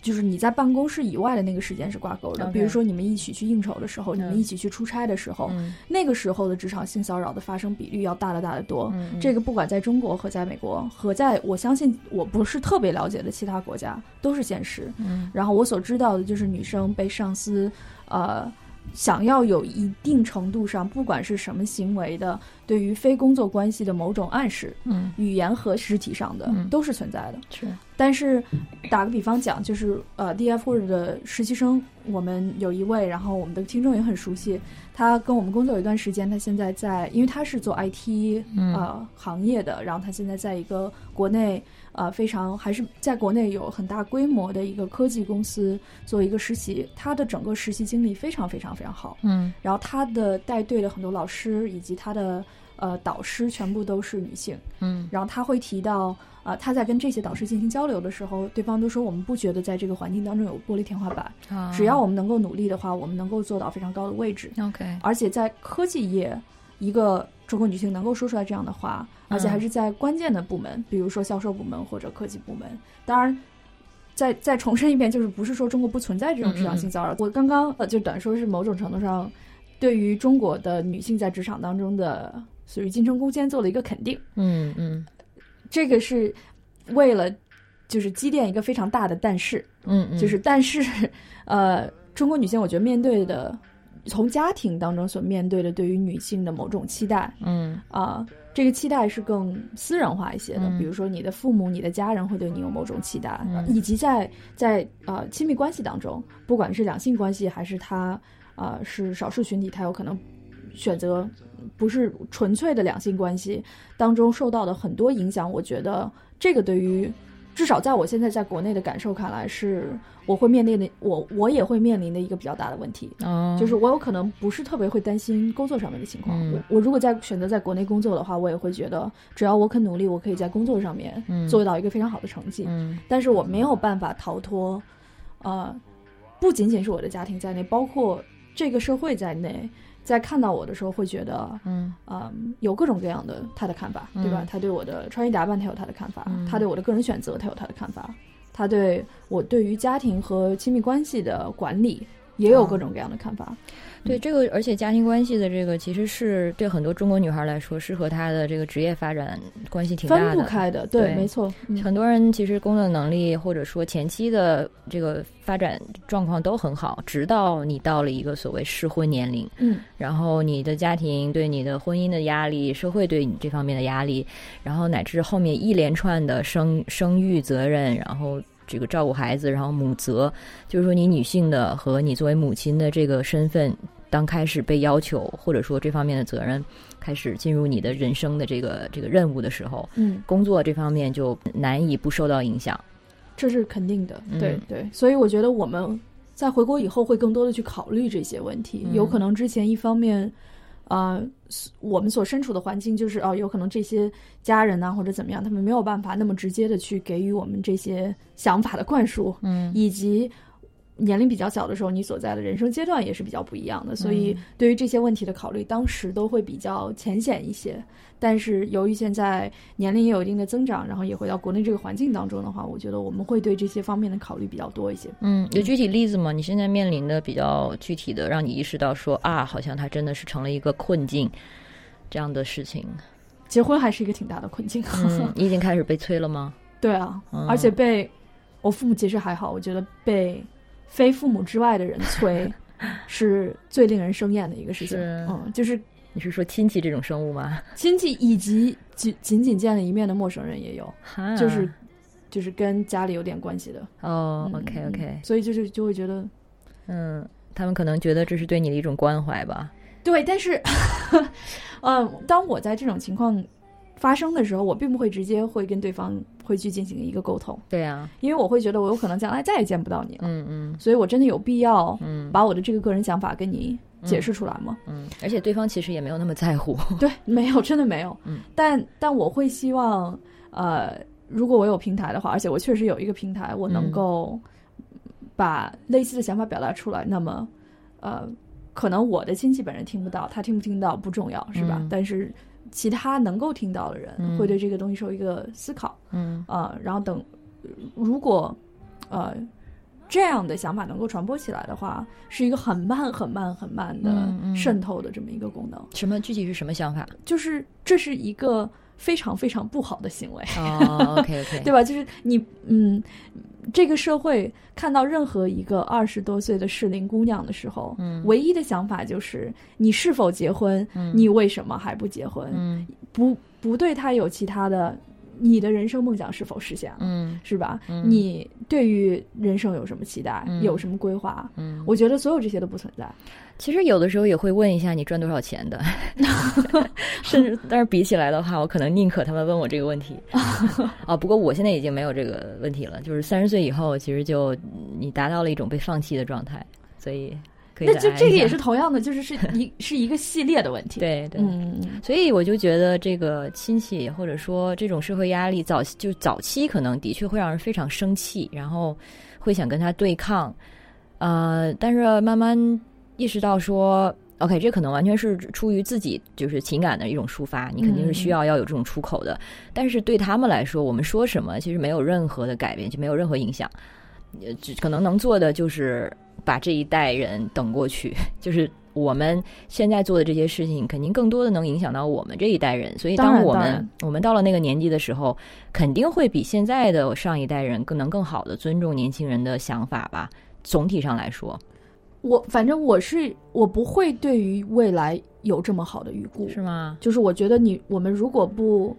就是你在办公室以外的那个时间是挂钩的。比如说你们一起去应酬的时候，你们嗯一起去出差的时候，嗯那个时候的职场性骚扰的发生比率要大得大得多。嗯，这个不管在中国和在美国，和在我相信我不是特别了解的其他国家都是现实。嗯然后我所知道的就是女生被上司，呃，想要有一定程度上，不管是什么行为的，对于非工作关系的某种暗示，嗯语言和实体上的、嗯都是存在的。是，但是打个比方讲，就是呃，DF 或者的实习生，我们有一位，然后我们的听众也很熟悉，他跟我们工作有一段时间，他现在在，因为他是做 IT 嗯。呃行业的，然后他现在在一个国内呃非常还是在国内有很大规模的一个科技公司做一个实习，他的整个实习经历非常非常非常好，嗯。然后他的带队的很多老师以及他的呃导师全部都是女性。嗯然后他会提到，啊、他在跟这些导师进行交流的时候，对方都说我们不觉得在这个环境当中有玻璃天花板，啊只要我们能够努力的话，我们能够做到非常高的位置。OK，而且在科技业，一个中国女性能够说出来这样的话，而且还是在关键的部门，比如说销售部门或者科技部门。当然。再再重申一遍，就是不是说中国不存在这种职场性骚扰。我刚刚呃，就短说是某种程度上，对于中国的女性在职场当中的属于晋升空间做了一个肯定。嗯嗯。这个是为了就是积淀一个非常大的但是，嗯嗯，就是但是，呃，中国女性我觉得面对的从家庭当中所面对的对于女性的某种期待嗯。啊、这个期待是更私人化一些的，嗯。比如说你的父母、你的家人会对你有某种期待，嗯。以及在在呃亲密关系当中，不管是两性关系还是他啊、呃是少数群体，他有可能选择不是纯粹的两性关系当中受到的很多影响，我觉得这个对于至少在我现在在国内的感受看来，是我会面临的，我我也会面临的一个比较大的问题。哦，就是我有可能不是特别会担心工作上面的情况。嗯我我如果在选择在国内工作的话，我也会觉得只要我肯努力，我可以在工作上面嗯做到一个非常好的成绩。嗯但是我没有办法逃脱，呃，不仅仅是我的家庭在内，包括这个社会在内，在看到我的时候会觉得，嗯呃，有各种各样的他的看法，对吧嗯？他对我的穿衣打扮，他有他的看法；嗯他对我的个人选择，他有他的看法。他对我对于家庭和亲密关系的管理也有各种各样的看法。对这个，而且家庭关系的这个，其实是对很多中国女孩来说，是和她的这个职业发展关系挺大的。分不开的，对，没错。很多人其实工作能力或者说前期的这个发展状况都很好，直到你到了一个所谓适婚年龄，嗯，然后你的家庭对你的婚姻的压力，社会对你这方面的压力，然后乃至后面一连串的生生育责任，然后。这个照顾孩子，然后母责，就是说你女性的和你作为母亲的这个身份，当开始被要求，或者说这方面的责任开始进入你的人生的这个这个任务的时候，嗯，工作这方面就难以不受到影响，这是肯定的，对对。所以我觉得我们在回国以后会更多的去考虑这些问题，有可能之前一方面。啊，我们所身处的环境就是哦，有可能这些家人呐或者怎么样，他们没有办法那么直接的去给予我们这些想法的灌输，嗯，以及。年龄比较小的时候，你所在的人生阶段也是比较不一样的，所以对于这些问题的考虑，当时都会比较浅显一些。但是由于现在年龄也有一定的增长，然后也回到国内这个环境当中的话，我觉得我们会对这些方面的考虑比较多一些。嗯，有具体例子吗？你现在面临的比较具体的，让你意识到说啊，好像它真的是成了一个困境这样的事情。结婚还是一个挺大的困境。你已经开始被催了吗？对啊，而且被我父母其实还好，我觉得被。非父母之外的人催，是最令人生厌的一个事情。嗯，就是你是说亲戚这种生物吗？亲戚以及仅仅仅见了一面的陌生人也有，就是就是跟家里有点关系的。哦，OK OK，所以就是就会觉得，嗯，他们可能觉得这是对你的一种关怀吧。对，但是，嗯，当我在这种情况。发生的时候，我并不会直接会跟对方会去进行一个沟通。对啊，因为我会觉得我有可能将来再也见不到你了。嗯嗯，所以我真的有必要把我的这个个人想法跟你解释出来吗？嗯，而且对方其实也没有那么在乎。对，没有，真的没有。嗯，但但我会希望，呃，如果我有平台的话，而且我确实有一个平台，我能够把类似的想法表达出来。那么，呃，可能我的亲戚本人听不到，他听不听到不重要，是吧？但是。其他能够听到的人会对这个东西受一个思考，嗯啊，然后等如果呃这样的想法能够传播起来的话，是一个很慢、很慢、很慢的渗透的这么一个功能。什么具体是什么想法？就是这是一个非常非常不好的行为。哦，OK OK，对吧？就是你嗯。这个社会看到任何一个二十多岁的适龄姑娘的时候，嗯，唯一的想法就是你是否结婚？嗯，你为什么还不结婚？嗯，不不对她有其他的，你的人生梦想是否实现了？嗯，是吧？你对于人生有什么期待？有什么规划？嗯，我觉得所有这些都不存在。其实有的时候也会问一下你赚多少钱的，甚至但是比起来的话，我可能宁可他们问我这个问题。啊，不过我现在已经没有这个问题了，就是三十岁以后，其实就你达到了一种被放弃的状态，所以可以。那就这个也是同样的，就是是 一是一个系列的问题。对对，嗯，所以我就觉得这个亲戚或者说这种社会压力，早就早期可能的确会让人非常生气，然后会想跟他对抗，呃，但是慢慢。意识到说，OK，这可能完全是出于自己就是情感的一种抒发，你肯定是需要要有这种出口的。但是对他们来说，我们说什么其实没有任何的改变，就没有任何影响。呃，只可能能做的就是把这一代人等过去，就是我们现在做的这些事情，肯定更多的能影响到我们这一代人。所以，当我们我们到了那个年纪的时候，肯定会比现在的上一代人更能更好的尊重年轻人的想法吧。总体上来说。我反正我是我不会对于未来有这么好的预估，是吗？就是我觉得你我们如果不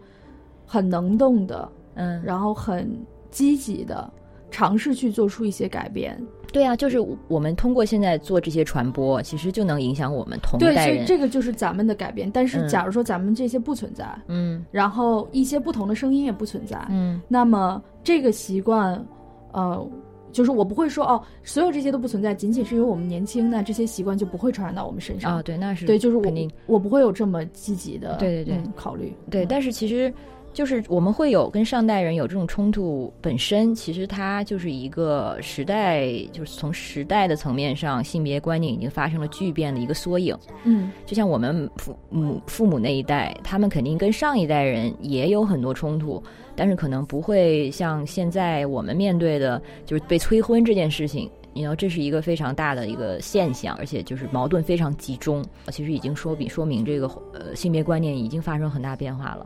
很能动的，嗯，然后很积极的尝试去做出一些改变，对啊，就是我们通过现在做这些传播，其实就能影响我们同代人。对，所以这个就是咱们的改变。但是假如说咱们这些不存在，嗯，然后一些不同的声音也不存在，嗯，那么这个习惯，呃。就是我不会说哦，所有这些都不存在，仅仅是因为我们年轻，那这些习惯就不会传染到我们身上啊。对，那是对，就是肯定，我不会有这么积极的对对对考虑。对，但是其实就是我们会有跟上代人有这种冲突，本身其实它就是一个时代，就是从时代的层面上，性别观念已经发生了巨变的一个缩影。嗯，就像我们父母父母那一代，他们肯定跟上一代人也有很多冲突，但是可能不会像现在我们面对的，就是被催婚这件事情。你知道，这是一个非常大的一个现象，而且就是矛盾非常集中。其实已经说比说明这个呃性别观念已经发生很大变化了。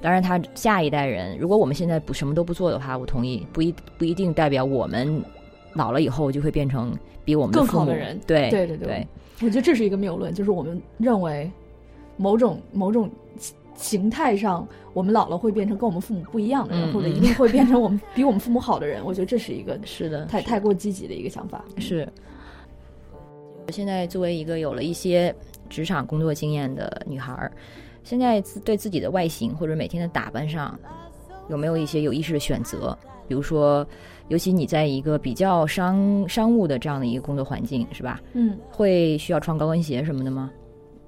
当然，他下一代人，如果我们现在不什么都不做的话，我同意，不一不一定代表我们老了以后就会变成比我们更好的人。对对对对，我觉得这是一个谬论，就是我们认为某种某种形形态上，我们老了会变成跟我们父母不一样的人，嗯或者嗯一定会变成我们比我们父母好的人。我觉得这是一个 是的，太太过积极的一个想法。是。我现在作为一个有了一些职场工作经验的女孩儿，现在对自己的外形或者每天的打扮上，有没有一些有意识的选择？比如说，尤其你在一个比较商商务的这样的一个工作环境，是吧？嗯，会需要穿高跟鞋什么的吗？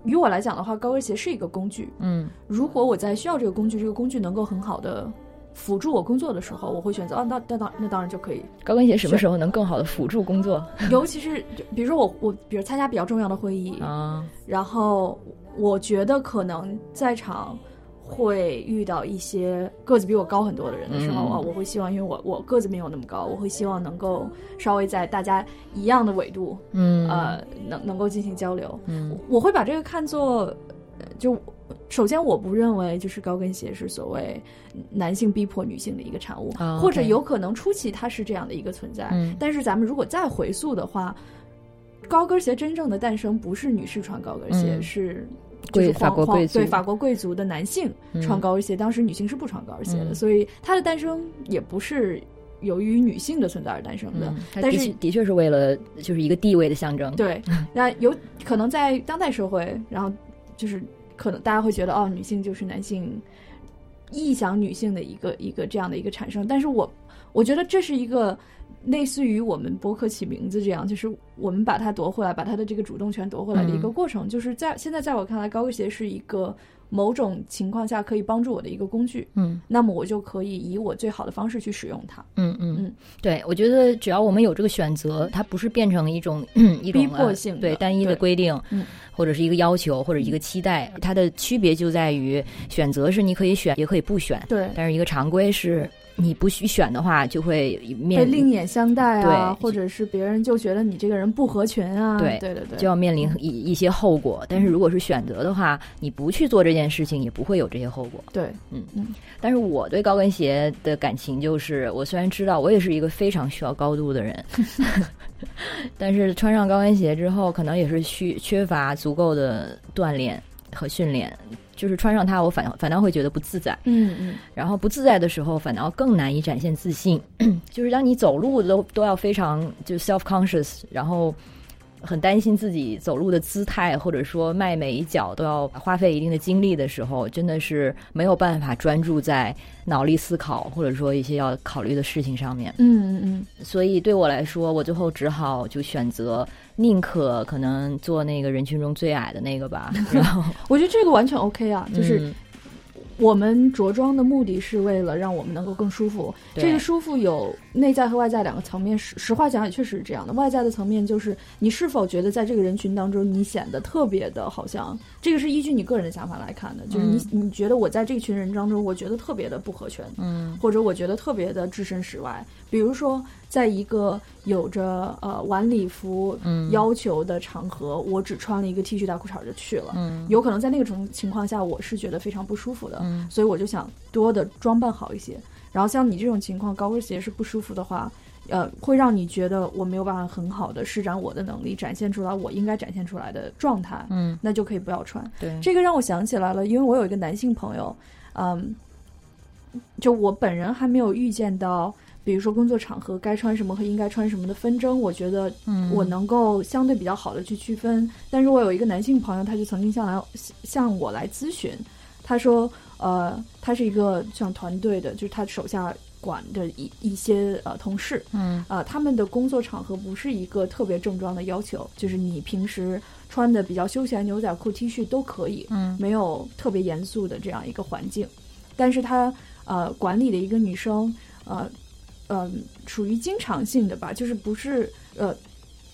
于我来讲的话，高跟鞋是一个工具。嗯如果我在需要这个工具，这个工具能够很好的辅助我工作的时候，我会选择啊，那那当那当然就可以。高跟鞋什么时候能更好的辅助工作 尤其是比如说我我比如参加比较重要的会议，啊？然后我觉得可能在场会遇到一些个子比我高很多的人的时候嗯。啊，我会希望，因为我我个子没有那么高，我会希望能够稍微在大家一样的纬度，嗯。呃，能能够进行交流。嗯。我会把这个看作，呃就首先我不认为就是高跟鞋是所谓男性逼迫女性的一个产物，啊或者有可能初期它是这样的一个存在，嗯。但是咱们如果再回溯的话，高跟鞋真正的诞生不是女士穿高跟鞋，嗯是。贵就是法国贵族对法国贵族的男性嗯穿高跟鞋，当时女性是不穿高跟鞋的，嗯所以它的诞生也不是由于女性的存在而诞生的。但是的确是为了就是一个地位的象征。对，那有可能在当代社会，然后就是可能大家会觉得哦，女性就是男性臆想女性的一个一个这样的一个产生，但是我我觉得这是一个类似于我们博客起名字这样，就是我们把它夺回来，把它的这个主动权夺回来的一个嗯过程，就是在现在在我看来，高跟鞋是一个某种情况下可以帮助我的一个工具，嗯。那么我就可以以我最好的方式去使用它。嗯嗯。嗯，对，我觉得只要我们有这个选择，它不是变成一种 一种逼迫呃性的对单一的规定，嗯。或者是一个要求或者一个期待，它的区别就在于选择是你可以选，也可以不选，对，但是一个常规是你不去选的话，就会被面另眼相待啊，对或者是别人就觉得你这个人不合群啊，对对对对，就要面临一一些后果。但是如果是选择的话，你不去做这件事情，也不会有这些后果。对，嗯嗯但是我对高跟鞋的感情就是，我虽然知道我也是一个非常需要高度的人，但是穿上高跟鞋之后，可能也是需缺乏足够的锻炼和训练，就是穿上它，我反反倒会觉得不自在。嗯嗯，然后不自在的时候，反倒更难以展现自信。就是当你走路都都要非常就 self conscious，然后很担心自己走路的姿态，或者说迈每一脚都要花费一定的精力的时候，真的是没有办法专注在脑力思考，或者说一些要考虑的事情上面。嗯嗯嗯，所以对我来说，我最后只好就选择宁可可能做那个人群中最矮的那个吧。然后我觉得这个完全 OK 啊，就是嗯我们着装的目的是为了让我们能够更舒服。这个舒服有内在和外在两个层面，实实话讲也确实是这样的。外在的层面就是你是否觉得在这个人群当中你显得特别的好像，这个是依据你个人的想法来看的，就是你、你觉得我在这群人当中，我觉得特别的不合群，嗯或者我觉得特别的置身事外。比如说，在一个有着呃晚礼服嗯要求的场合，我只穿了一个 T 恤大裤衩就去了。嗯有可能在那个种情况下，我是觉得非常不舒服的，嗯所以我就想多的装扮好一些。然后像你这种情况，高跟鞋是不舒服的话，呃，会让你觉得我没有办法很好的施展我的能力，展现出来我应该展现出来的状态，嗯，那就可以不要穿。对，这个让我想起来了，因为我有一个男性朋友，嗯，就我本人还没有遇见到，比如说工作场合该穿什么和应该穿什么的纷争，我觉得嗯我能够相对比较好的去区分。但是我有一个男性朋友，他就曾经向来向我来咨询，他说，呃，他是一个像团队的，就是他手下管的一一些呃同事，嗯呃，他们的工作场合不是一个特别正装的要求，就是你平时穿的比较休闲牛仔裤、T 恤都可以，嗯没有特别严肃的这样一个环境。但是他呃管理的一个女生，呃呃属于经常性的吧，就是不是呃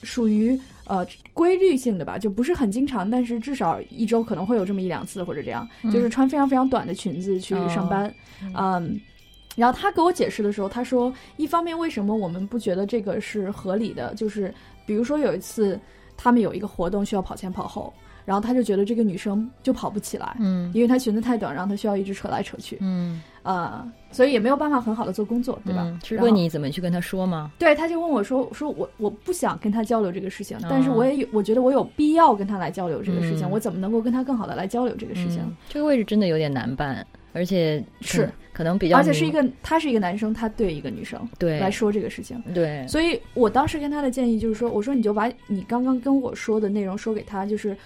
属于呃规律性的吧，就不是很经常，但是至少一周可能会有这么一两次或者这样，就是穿非常非常短的裙子去上班，嗯。然后他给我解释的时候，他说，一方面为什么我们不觉得这个是合理的，就是比如说有一次他们有一个活动需要跑前跑后，然后他就觉得这个女生就跑不起来，嗯，因为她裙子太短，然后她需要一直扯来扯去，嗯，呃，所以也没有办法很好的做工作，对吧？是问你怎么去跟他说吗？对，他就问我说，说我我不想跟他交流这个事情，但是我也有，我觉得我有必要跟他来交流这个事情，我怎么能够跟他更好的来交流这个事情？这个位置真的有点难办，而且是。可能比较，而且是一个，他是一个男生，他对一个女生对。来说这个事情，对，所以我当时跟他的建议就是说，我说你就把你刚刚跟我说的内容说给他，就是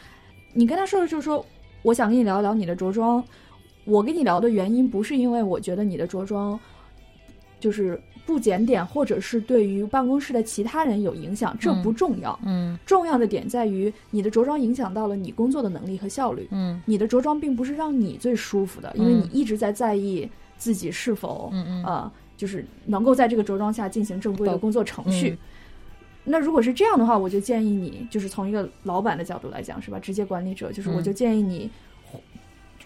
你跟他说的就是说，我想跟你聊一聊你的着装，我跟你聊的原因不是因为我觉得你的着装就是。不检点，或者是对于办公室的其他人有影响，这不重要。嗯，重要的点在于你的着装影响到了你工作的能力和效率。嗯，你的着装并不是让你最舒服的，因为你一直在在意自己是否，嗯嗯，啊，就是能够在这个着装下进行正规的工作程序。那如果是这样的话，我就建议你，就是从一个老板的角度来讲，是吧？直接管理者，就是我就建议你。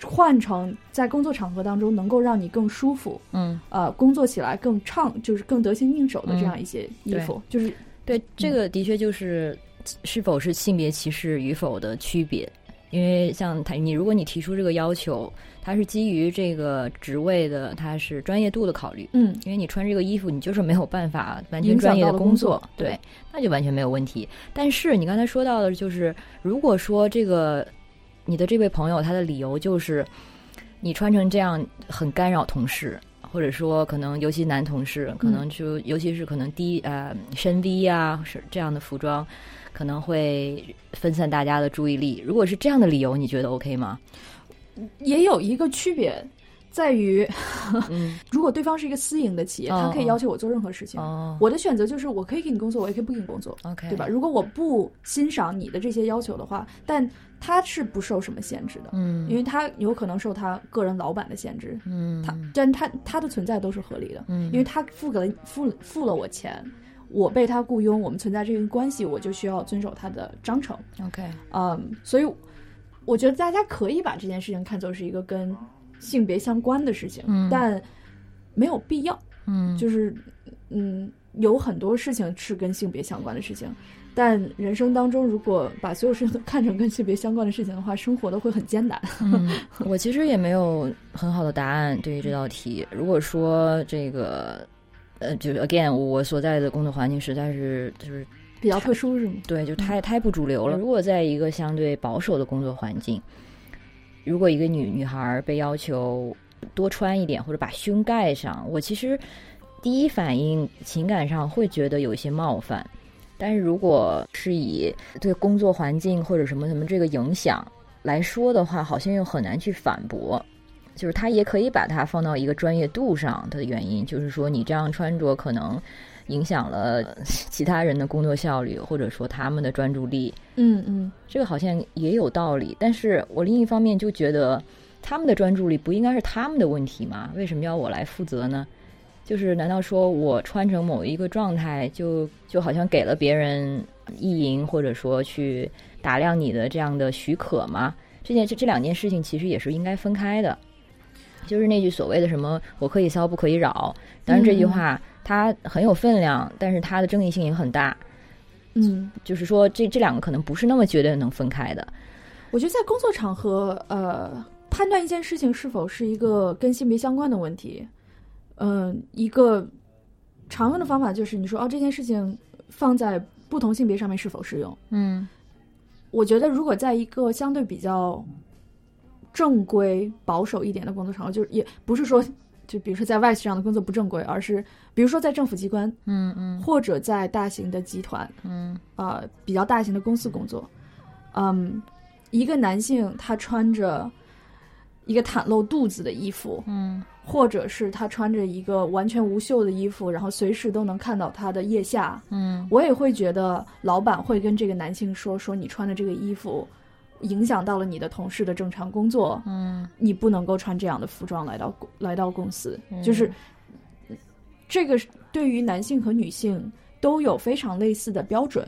换成在工作场合当中能够让你更舒服，嗯，呃，工作起来更畅，就是更得心应手的这样一些衣服，就是对这个的确就是是否是性别歧视与否的区别。因为像他，你如果你提出这个要求，他是基于这个职位的，他是专业度的考虑，嗯，因为你穿这个衣服，你就是没有办法完全专业的工作，对，那就完全没有问题。但是你刚才说到的，就是如果说这个。你的这位朋友，他的理由就是，你穿成这样很干扰同事，或者说可能尤其男同事，可能就尤其是可能低呃深 V 啊是这样的服装，可能会分散大家的注意力。如果是这样的理由，你觉得 OK 吗？也有一个区别。在于，如果对方是一个私营的企业，他可以要求我做任何事情。我的选择就是，我可以给你工作，我也可以不给你工作，OK，，对吧？如果我不欣赏你的这些要求的话，但他是不受什么限制的，嗯，因为他有可能受他个人老板的限制，嗯，他，但他他的存在都是合理的，嗯，因为他付给了付付了我钱，我被他雇佣，我们存在这个关系，我就需要遵守他的章程，OK，嗯，所以我觉得大家可以把这件事情看作是一个跟。性别相关的事情，但没有必要。嗯，就是嗯，有很多事情是跟性别相关的事情，但人生当中如果把所有事情都看成跟性别相关的事情的话，生活的会很艰难。嗯，我其实也没有很好的答案对于这道题。如果说这个，呃，就是 again，我所在的工作环境实在是就是比较特殊，是吗？对，就太太不主流了。如果在一个相对保守的工作环境。如果一个女女孩被要求多穿一点，或者把胸盖上，我其实第一反应情感上会觉得有一些冒犯。但是如果是以对工作环境或者什么什么这个影响来说的话，好像又很难去反驳。就是他也可以把它放到一个专业度上的原因，就是说你这样穿着可能。影响了 其他人的工作效率，或者说他们的专注力。嗯嗯，这个好像也有道理。但是我另一方面就觉得，他们的专注力不应该是他们的问题吗？为什么要我来负责呢？就是难道说我穿成某一个状态，就就好像给了别人意淫，或者说去打量你的这样的许可吗？这件这这两件事情其实也是应该分开的。就是那句所谓的什么“我可以骚，不可以扰”，当然这句话。它很有分量，但是它的争议性也很大。嗯，就是说，这这两个可能不是那么绝对能分开的。我觉得在工作场合，呃，判断一件事情是否是一个跟性别相关的问题，嗯，一个常用的方法就是你说哦，这件事情放在不同性别上面是否适用？嗯，我觉得如果在一个相对比较正规、保守一点的工作场合，就是也不是说。就比如说在外企上的工作不正规，而是比如说在政府机关，嗯嗯，或者在大型的集团，嗯啊比较大型的公司工作，嗯，一个男性他穿着一个袒露肚子的衣服，嗯，或者是他穿着一个完全无袖的衣服，然后随时都能看到他的腋下，嗯，我也会觉得老板会跟这个男性说说你穿的这个衣服。影响到了你的同事的正常工作，嗯。你不能够穿这样的服装来到公来到公司，嗯。就是这个对于男性和女性都有非常类似的标准，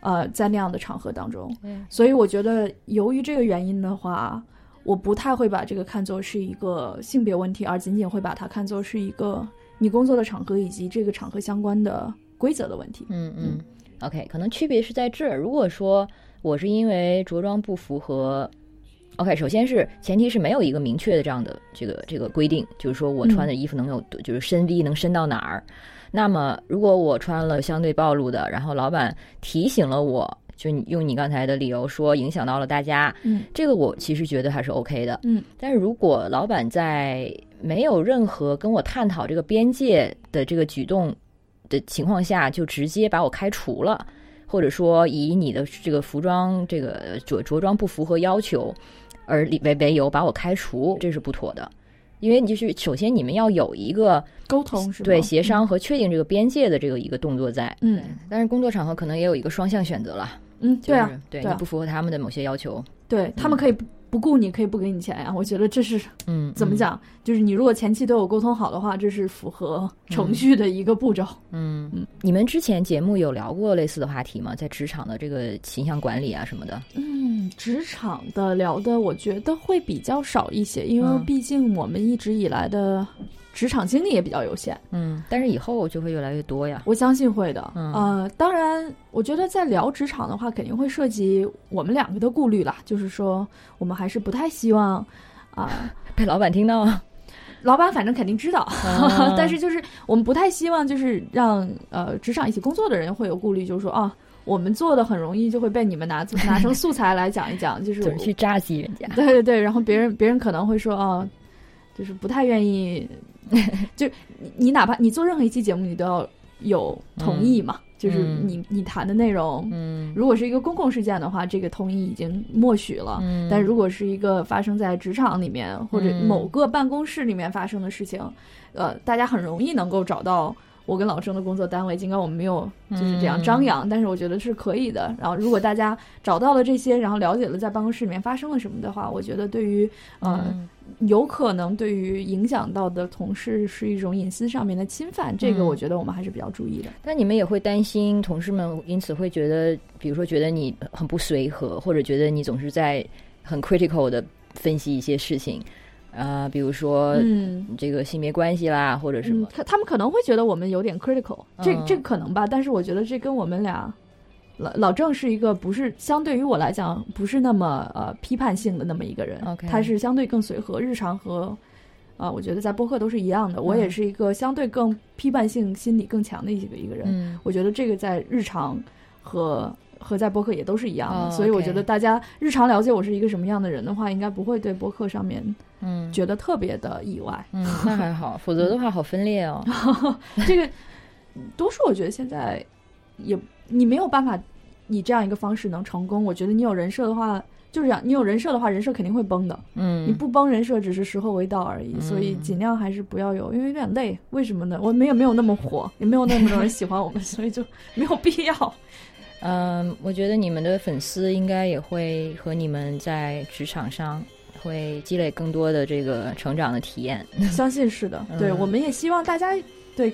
呃，在那样的场合当中，嗯所以我觉得由于这个原因的话，我不太会把这个看作是一个性别问题，而仅仅会把它看作是一个你工作的场合以及这个场合相关的规则的问题。嗯嗯，OK，可能区别是在这儿。如果说我是因为着装不符合，OK，首先是前提是没有一个明确的这样的这个这个规定，就是说我穿的衣服能有、就是深 V 能深到哪儿。那么如果我穿了相对暴露的，然后老板提醒了我。就你用你刚才的理由说影响到了大家，嗯这个我其实觉得还是 OK 的。嗯但是如果老板在没有任何跟我探讨这个边界的这个举动的情况下，就直接把我开除了，或者说以你的这个服装这个着着装不符合要求而理为为由把我开除，这是不妥的。因为你就是首先你们要有一个沟通是吧？对协商和确定这个边界的这个一个动作在，嗯但是工作场合可能也有一个双向选择了，嗯，就是对啊，对你不符合他们的某些要求，对他们可以不不顾你，可以不给你钱呀、我觉得这是嗯，怎么讲？就是你如果前期都有沟通好的话，这是符合程序的一个步骤。嗯，你们之前节目有聊过类似的话题吗？在职场的这个形象管理啊什么的？嗯，职场的聊的，我觉得会比较少一些，因为嗯毕竟我们一直以来的职场经历也比较有限。嗯，但是以后就会越来越多呀。我相信会的。嗯呃，当然，我觉得在聊职场的话，肯定会涉及我们两个的顾虑啦，就是说，我们还是不太希望啊、被老板听到啊，老板反正肯定知道，啊 但是就是我们不太希望就是让呃职场一起工作的人会有顾虑，就是说啊，我们做的很容易就会被你们拿 拿成素材来讲一讲，就是总是去扎击人家。对对对，然后别人别人可能会说哦，就是不太愿意，就你你哪怕你做任何一期节目，你都要有同意嘛，就是嗯你你谈的内容。嗯如果是一个公共事件的话，这个同意已经默许了。嗯但如果是一个发生在职场里面或者嗯某个办公室里面发生的事情，呃，大家很容易能够找到我跟老郑的工作单位，尽管我们没有就是这样张扬，但是我觉得是可以的。然后，如果大家找到了这些，然后了解了在办公室里面发生了什么的话，我觉得对于呃、嗯有可能对于影响到的同事是一种隐私上面的侵犯，这个嗯我觉得我们还是比较注意的。但你们也会担心同事们因此会觉得，比如说觉得你很不随和，或者觉得你总是在很 critical 的分析一些事情，啊、比如说嗯。这个性别关系啦，或者什嗯么，，他他们可能会觉得我们有点 critical，这嗯这可能吧，但是我觉得这跟我们俩，老老郑是一个不是相对于我来讲不是那么呃批判性的那么一个人。他是相对更随和，日常和啊、我觉得在播客都是一样的，我也嗯是一个相对更批判性心理更强的一个一个人，嗯。我觉得这个在日常和和在播客也都是一样的，哦所以我觉得大家日常了解我是一个什么样的人的话，应该不会对播客上面嗯。觉得特别的意外。嗯，那还好，否则的话好分裂哦。这个多数我觉得现在也你没有办法以这样一个方式能成功。我觉得你有人设的话，就是这样，你有人设的话，人设肯定会崩的。嗯，你不崩人设，只是时候未到而已。嗯所以尽量还是不要有，因为有点累。为什么呢？我们也没有那么火，也没有那么多人喜欢我们，所以就没有必要。嗯，我觉得你们的粉丝应该也会和你们在职场上会积累更多的这个成长的体验。相信是的，对，嗯我们也希望大家对，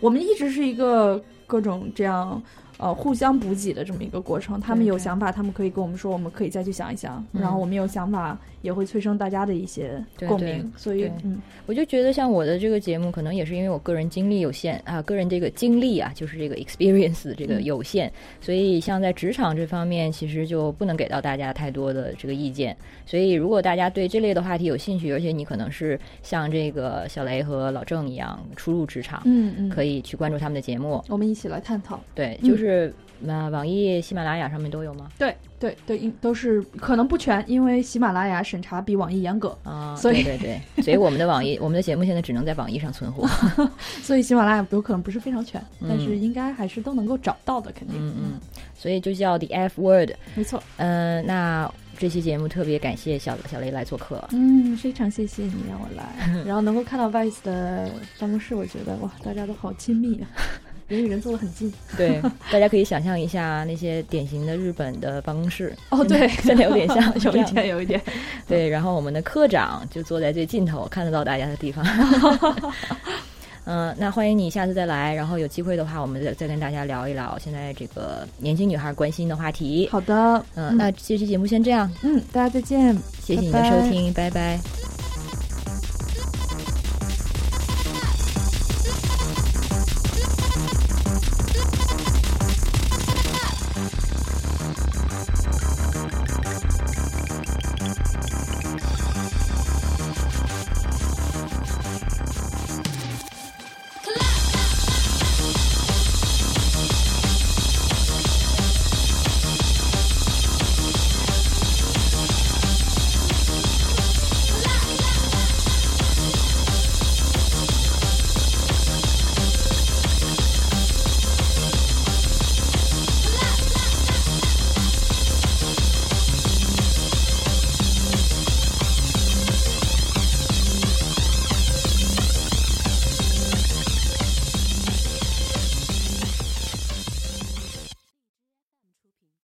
我们一直是一个各种这样呃互相补给的这么一个过程。他们有想法，他们可以跟我们说，我们可以再去想一想。嗯然后我们有想法，也会催生大家的一些对对共鸣。所以，嗯我就觉得像我的这个节目，可能也是因为我个人经历有限啊，个人这个经历啊，就是这个 experience 这个嗯有限，所以像在职场这方面，其实就不能给到大家太多的这个意见。所以如果大家对这类的话题有兴趣，而且你可能是像这个小雷和老郑一样初入职场，嗯嗯，可以，去关注他们的节目。我们一起来探讨。对，嗯就是那、网易、喜马拉雅上面都有吗？对对对，应都是可能不全，因为喜马拉雅审查比网易严格，啊，所以对对对，所以我们的网易，我们的节目现在只能在网易上存活。所以喜马拉雅有可能不是非常全，嗯但是应该还是都能够找到的，肯定。嗯嗯，所以就叫 The F Word。没错。嗯、那这期节目特别感谢小小雷来做客。嗯，非常谢谢你让我来，然后能够看到 Vice 的办公室，我觉得哇，大家都好亲密啊。人与人坐得很近。对，大家可以想象一下那些典型的日本的办公室。哦，对，现在有点像，有一点，有一点。对，然后我们的科长就坐在最尽头，看得到大家的地方。嗯，那欢迎你下次再来，然后有机会的话，我们再再跟大家聊一聊现在这个年轻女孩关心的话题。好的，嗯，那这期节目先这样，嗯，大家再见，谢谢你的收听，拜拜。